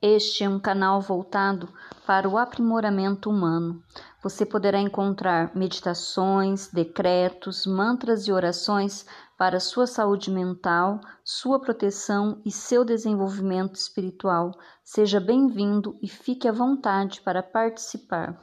Este é um canal voltado para o aprimoramento humano. Você poderá encontrar meditações, decretos, mantras e orações para sua saúde mental, sua proteção e seu desenvolvimento espiritual. Seja bem-vindo e fique à vontade para participar.